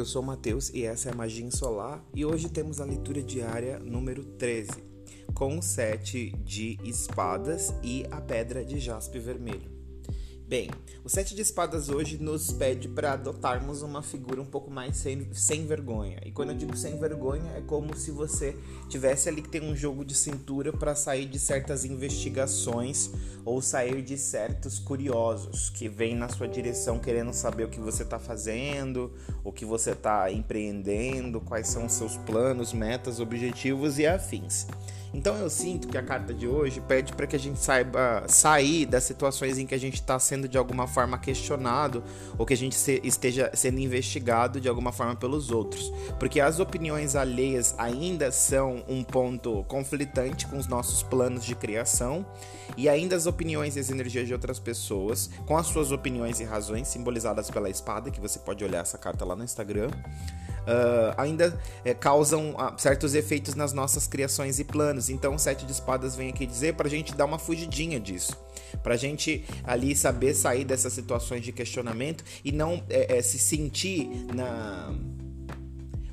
eu sou Matheus e essa é a Magia Solar e hoje temos a leitura diária número 13, com o sete de espadas e a pedra de jaspe vermelho. Bem, o Sete de Espadas hoje nos pede para adotarmos uma figura um pouco mais sem, sem vergonha. E quando eu digo sem vergonha, é como se você tivesse ali que ter um jogo de cintura para sair de certas investigações ou sair de certos curiosos que vêm na sua direção querendo saber o que você está fazendo, o que você está empreendendo, quais são os seus planos, metas, objetivos e afins. Então eu sinto que a carta de hoje pede para que a gente saiba sair das situações em que a gente está sendo de alguma forma questionado ou que a gente se, esteja sendo investigado de alguma forma pelos outros, porque as opiniões alheias ainda são um ponto conflitante com os nossos planos de criação e ainda as opiniões e as energias de outras pessoas, com as suas opiniões e razões simbolizadas pela espada, que você pode olhar essa carta lá no Instagram uh, ainda é, causam uh, certos efeitos nas nossas criações e planos. Então, o Sete de Espadas vem aqui dizer para a gente dar uma fugidinha disso. Para a gente ali saber sair dessas situações de questionamento e não é, é, se sentir na.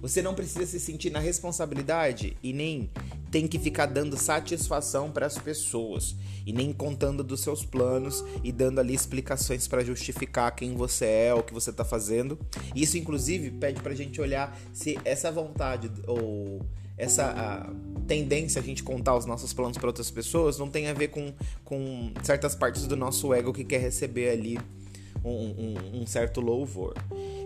Você não precisa se sentir na responsabilidade e nem tem que ficar dando satisfação para as pessoas e nem contando dos seus planos e dando ali explicações para justificar quem você é, o que você está fazendo. Isso, inclusive, pede para a gente olhar se essa vontade ou essa tendência a gente contar os nossos planos para outras pessoas não tem a ver com, com certas partes do nosso ego que quer receber ali um, um, um certo louvor.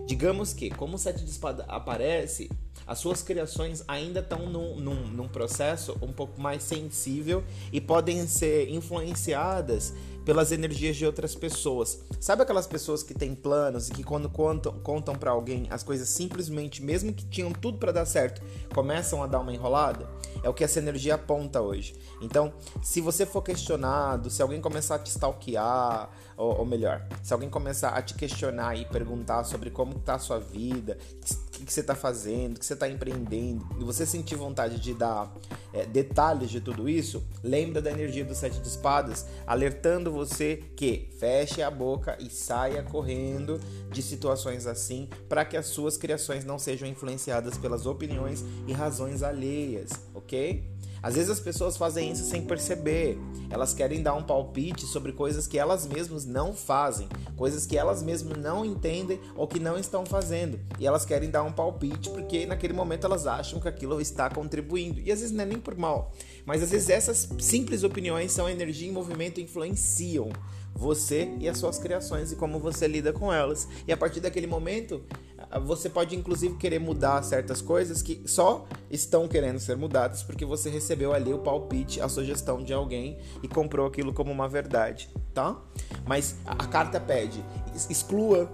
Digamos que, como o sete de espada aparece, as suas criações ainda estão num, num, num, processo um pouco mais sensível e podem ser influenciadas pelas energias de outras pessoas. Sabe aquelas pessoas que têm planos e que quando contam, contam para alguém as coisas simplesmente, mesmo que tinham tudo para dar certo, começam a dar uma enrolada? É o que essa energia aponta hoje. Então, se você for questionado, se alguém começar a te stalkear, ou, ou melhor, se alguém começar a te questionar e perguntar sobre como está a sua vida, o que você está fazendo, o que você está empreendendo, e você sentir vontade de dar é, detalhes de tudo isso, lembra da energia do Sete de Espadas, alertando você que feche a boca e saia correndo de situações assim, para que as suas criações não sejam influenciadas pelas opiniões e razões alheias, ok? Às vezes as pessoas fazem isso sem perceber. Elas querem dar um palpite sobre coisas que elas mesmas não fazem, coisas que elas mesmas não entendem ou que não estão fazendo. E elas querem dar um palpite porque naquele momento elas acham que aquilo está contribuindo. E às vezes não é nem por mal, mas às vezes essas simples opiniões são energia em movimento e influenciam você e as suas criações e como você lida com elas. E a partir daquele momento, você pode inclusive querer mudar certas coisas que só estão querendo ser mudadas porque você recebeu ali o palpite, a sugestão de alguém e comprou aquilo como uma verdade, tá? Mas a carta pede, exclua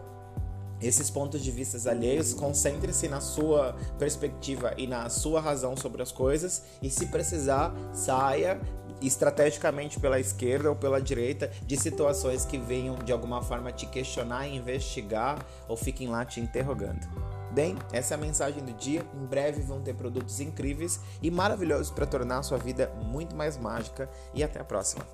esses pontos de vista alheios, concentre-se na sua perspectiva e na sua razão sobre as coisas e se precisar, saia estrategicamente pela esquerda ou pela direita de situações que venham de alguma forma te questionar, investigar ou fiquem lá te interrogando. Bem, essa é a mensagem do dia. Em breve vão ter produtos incríveis e maravilhosos para tornar a sua vida muito mais mágica. E até a próxima.